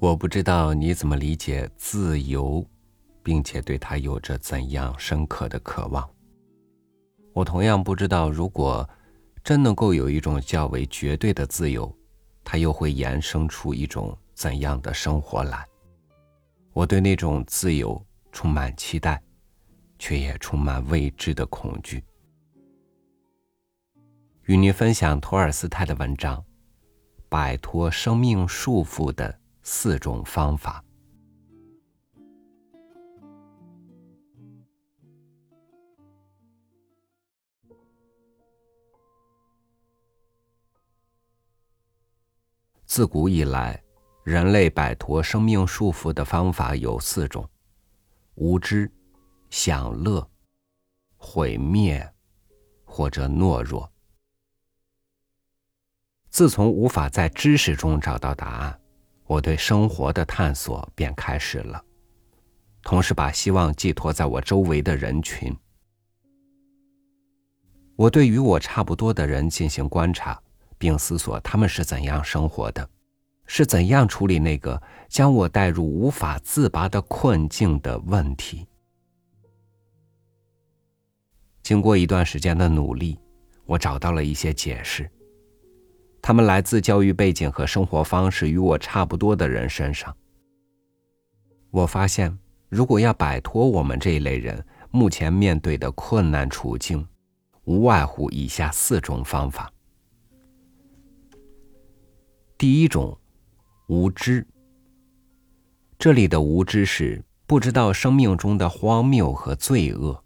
我不知道你怎么理解自由，并且对它有着怎样深刻的渴望。我同样不知道，如果真能够有一种较为绝对的自由，它又会衍生出一种怎样的生活来。我对那种自由充满期待，却也充满未知的恐惧。与您分享托尔斯泰的文章：摆脱生命束缚的四种方法。自古以来。人类摆脱生命束缚的方法有四种：无知、享乐、毁灭，或者懦弱。自从无法在知识中找到答案，我对生活的探索便开始了，同时把希望寄托在我周围的人群。我对与我差不多的人进行观察，并思索他们是怎样生活的。是怎样处理那个将我带入无法自拔的困境的问题？经过一段时间的努力，我找到了一些解释。他们来自教育背景和生活方式与我差不多的人身上。我发现，如果要摆脱我们这一类人目前面对的困难处境，无外乎以下四种方法。第一种。无知，这里的无知是不知道生命中的荒谬和罪恶。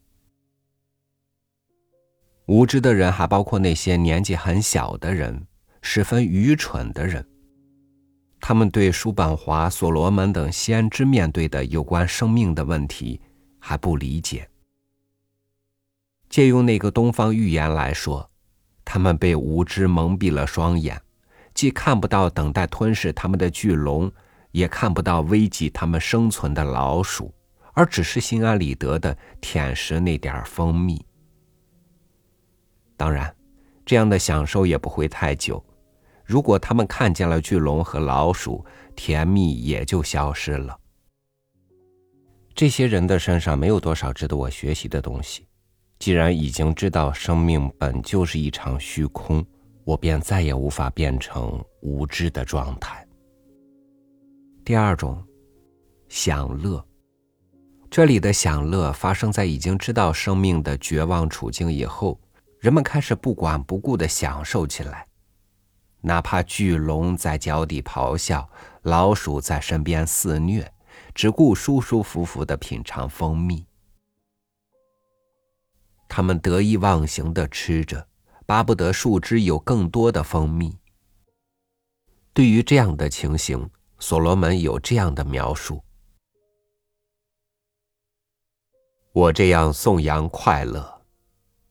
无知的人还包括那些年纪很小的人，十分愚蠢的人。他们对叔本华、所罗门等先知面对的有关生命的问题还不理解。借用那个东方寓言来说，他们被无知蒙蔽了双眼。既看不到等待吞噬他们的巨龙，也看不到危及他们生存的老鼠，而只是心安理得的舔食那点蜂蜜。当然，这样的享受也不会太久。如果他们看见了巨龙和老鼠，甜蜜也就消失了。这些人的身上没有多少值得我学习的东西。既然已经知道生命本就是一场虚空。我便再也无法变成无知的状态。第二种，享乐。这里的享乐发生在已经知道生命的绝望处境以后，人们开始不管不顾的享受起来，哪怕巨龙在脚底咆哮，老鼠在身边肆虐，只顾舒舒服服的品尝蜂蜜。他们得意忘形的吃着。巴不得树枝有更多的蜂蜜。对于这样的情形，所罗门有这样的描述：我这样颂扬快乐，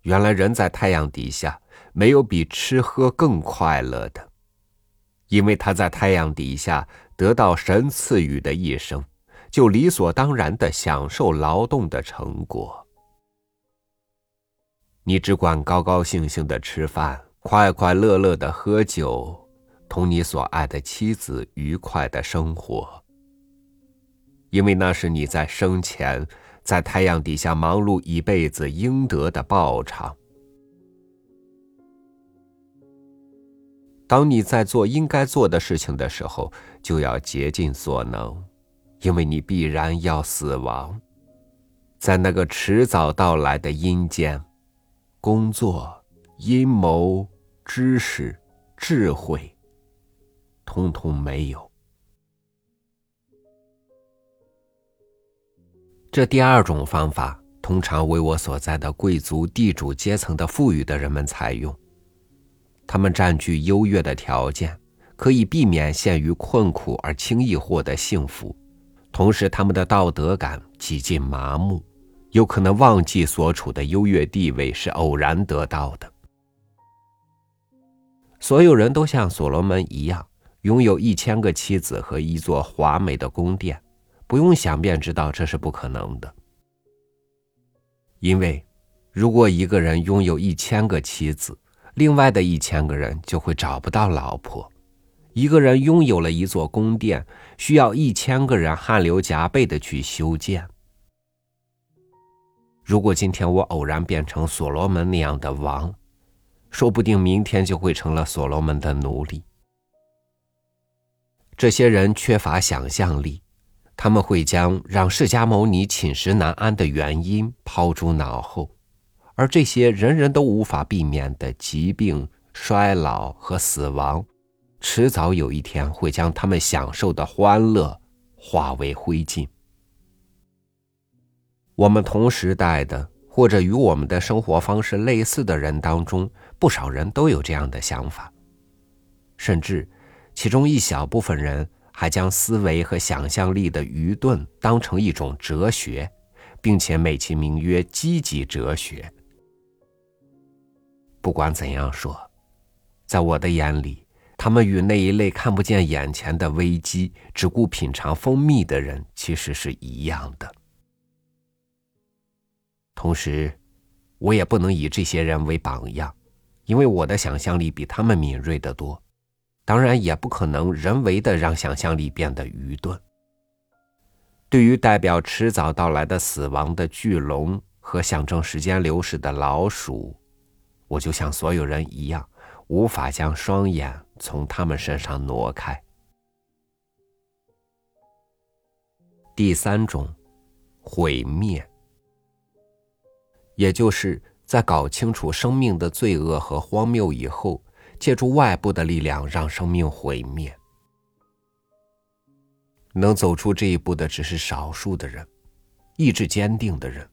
原来人在太阳底下没有比吃喝更快乐的，因为他在太阳底下得到神赐予的一生，就理所当然的享受劳动的成果。你只管高高兴兴的吃饭，快快乐乐的喝酒，同你所爱的妻子愉快的生活。因为那是你在生前在太阳底下忙碌一辈子应得的报偿。当你在做应该做的事情的时候，就要竭尽所能，因为你必然要死亡，在那个迟早到来的阴间。工作、阴谋、知识、智慧，通通没有。这第二种方法，通常为我所在的贵族、地主阶层的富裕的人们采用。他们占据优越的条件，可以避免陷于困苦而轻易获得幸福，同时他们的道德感几近麻木。有可能忘记所处的优越地位是偶然得到的。所有人都像所罗门一样，拥有一千个妻子和一座华美的宫殿，不用想便知道这是不可能的。因为，如果一个人拥有一千个妻子，另外的一千个人就会找不到老婆，一个人拥有了一座宫殿，需要一千个人汗流浃背的去修建。如果今天我偶然变成所罗门那样的王，说不定明天就会成了所罗门的奴隶。这些人缺乏想象力，他们会将让释迦牟尼寝食难安的原因抛诸脑后，而这些人人都无法避免的疾病、衰老和死亡，迟早有一天会将他们享受的欢乐化为灰烬。我们同时代的或者与我们的生活方式类似的人当中，不少人都有这样的想法，甚至。其中一小部分人还将思维和想象力的愚钝当成一种哲学，并且美其名曰积极哲学。不管怎样说，在我的眼里，他们与那一类看不见眼前的危机、只顾品尝蜂蜜的人其实是一样的。同时，我也不能以这些人为榜样，因为我的想象力比他们敏锐得多。当然也不可能人为的让想象力变得愚钝。对于代表迟早到来的死亡的巨龙和象征时间流逝的老鼠，我就像所有人一样，无法将双眼从他们身上挪开。第三种，毁灭，也就是在搞清楚生命的罪恶和荒谬以后。借助外部的力量让生命毁灭，能走出这一步的只是少数的人，意志坚定的人。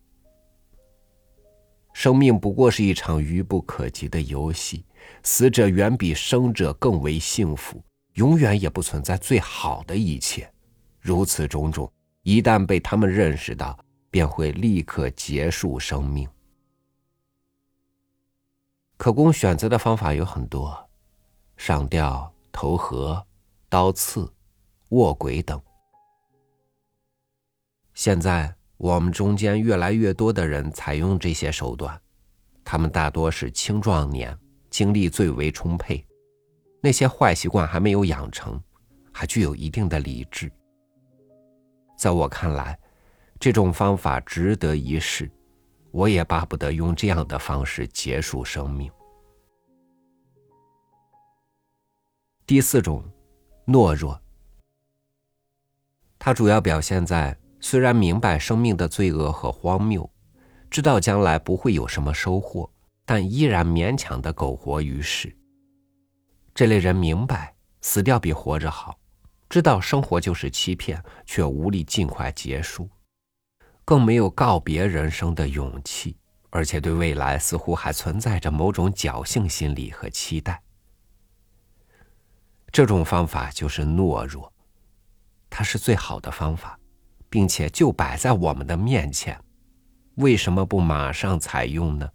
生命不过是一场愚不可及的游戏，死者远比生者更为幸福，永远也不存在最好的一切。如此种种，一旦被他们认识到，便会立刻结束生命。可供选择的方法有很多，上吊、投河、刀刺、卧轨等。现在我们中间越来越多的人采用这些手段，他们大多是青壮年，精力最为充沛，那些坏习惯还没有养成，还具有一定的理智。在我看来，这种方法值得一试。我也巴不得用这样的方式结束生命。第四种，懦弱。它主要表现在虽然明白生命的罪恶和荒谬，知道将来不会有什么收获，但依然勉强的苟活于世。这类人明白死掉比活着好，知道生活就是欺骗，却无力尽快结束。更没有告别人生的勇气，而且对未来似乎还存在着某种侥幸心理和期待。这种方法就是懦弱，它是最好的方法，并且就摆在我们的面前，为什么不马上采用呢？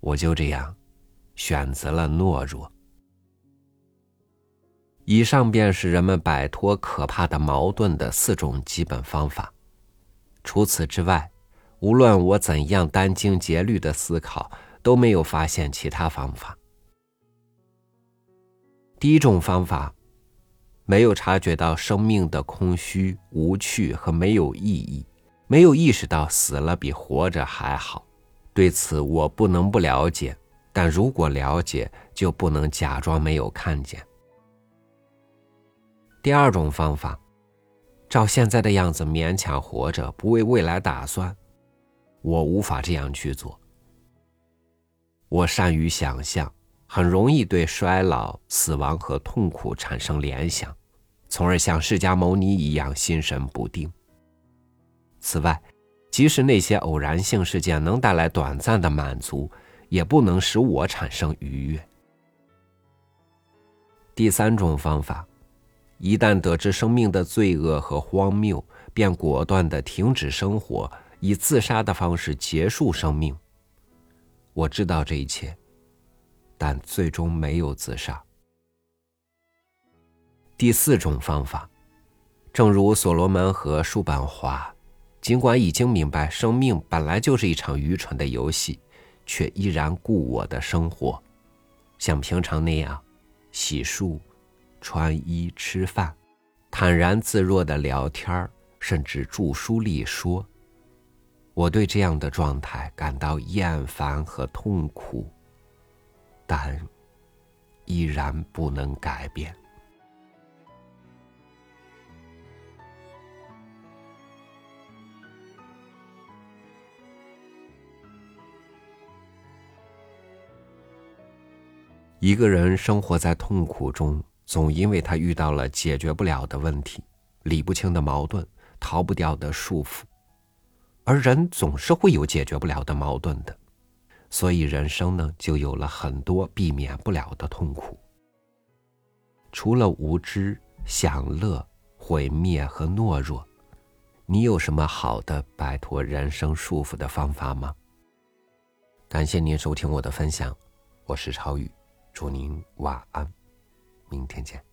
我就这样选择了懦弱。以上便是人们摆脱可怕的矛盾的四种基本方法。除此之外，无论我怎样殚精竭虑的思考，都没有发现其他方法。第一种方法，没有察觉到生命的空虚、无趣和没有意义，没有意识到死了比活着还好。对此，我不能不了解，但如果了解，就不能假装没有看见。第二种方法，照现在的样子勉强活着，不为未来打算，我无法这样去做。我善于想象，很容易对衰老、死亡和痛苦产生联想，从而像释迦牟尼一样心神不定。此外，即使那些偶然性事件能带来短暂的满足，也不能使我产生愉悦。第三种方法。一旦得知生命的罪恶和荒谬，便果断的停止生活，以自杀的方式结束生命。我知道这一切，但最终没有自杀。第四种方法，正如所罗门和叔本华，尽管已经明白生命本来就是一场愚蠢的游戏，却依然顾我的生活，像平常那样洗漱、穿衣、吃饭，坦然自若的聊天甚至著书立说。我对这样的状态感到厌烦和痛苦，但依然不能改变。一个人生活在痛苦中，总因为他遇到了解决不了的问题、理不清的矛盾、逃不掉的束缚。而人总是会有解决不了的矛盾的，所以人生呢，就有了很多避免不了的痛苦。除了无知、享乐、毁灭和懦弱，你有什么好的摆脱人生束缚的方法吗？感谢您收听我的分享，我是超宇。祝您晚安，明天见。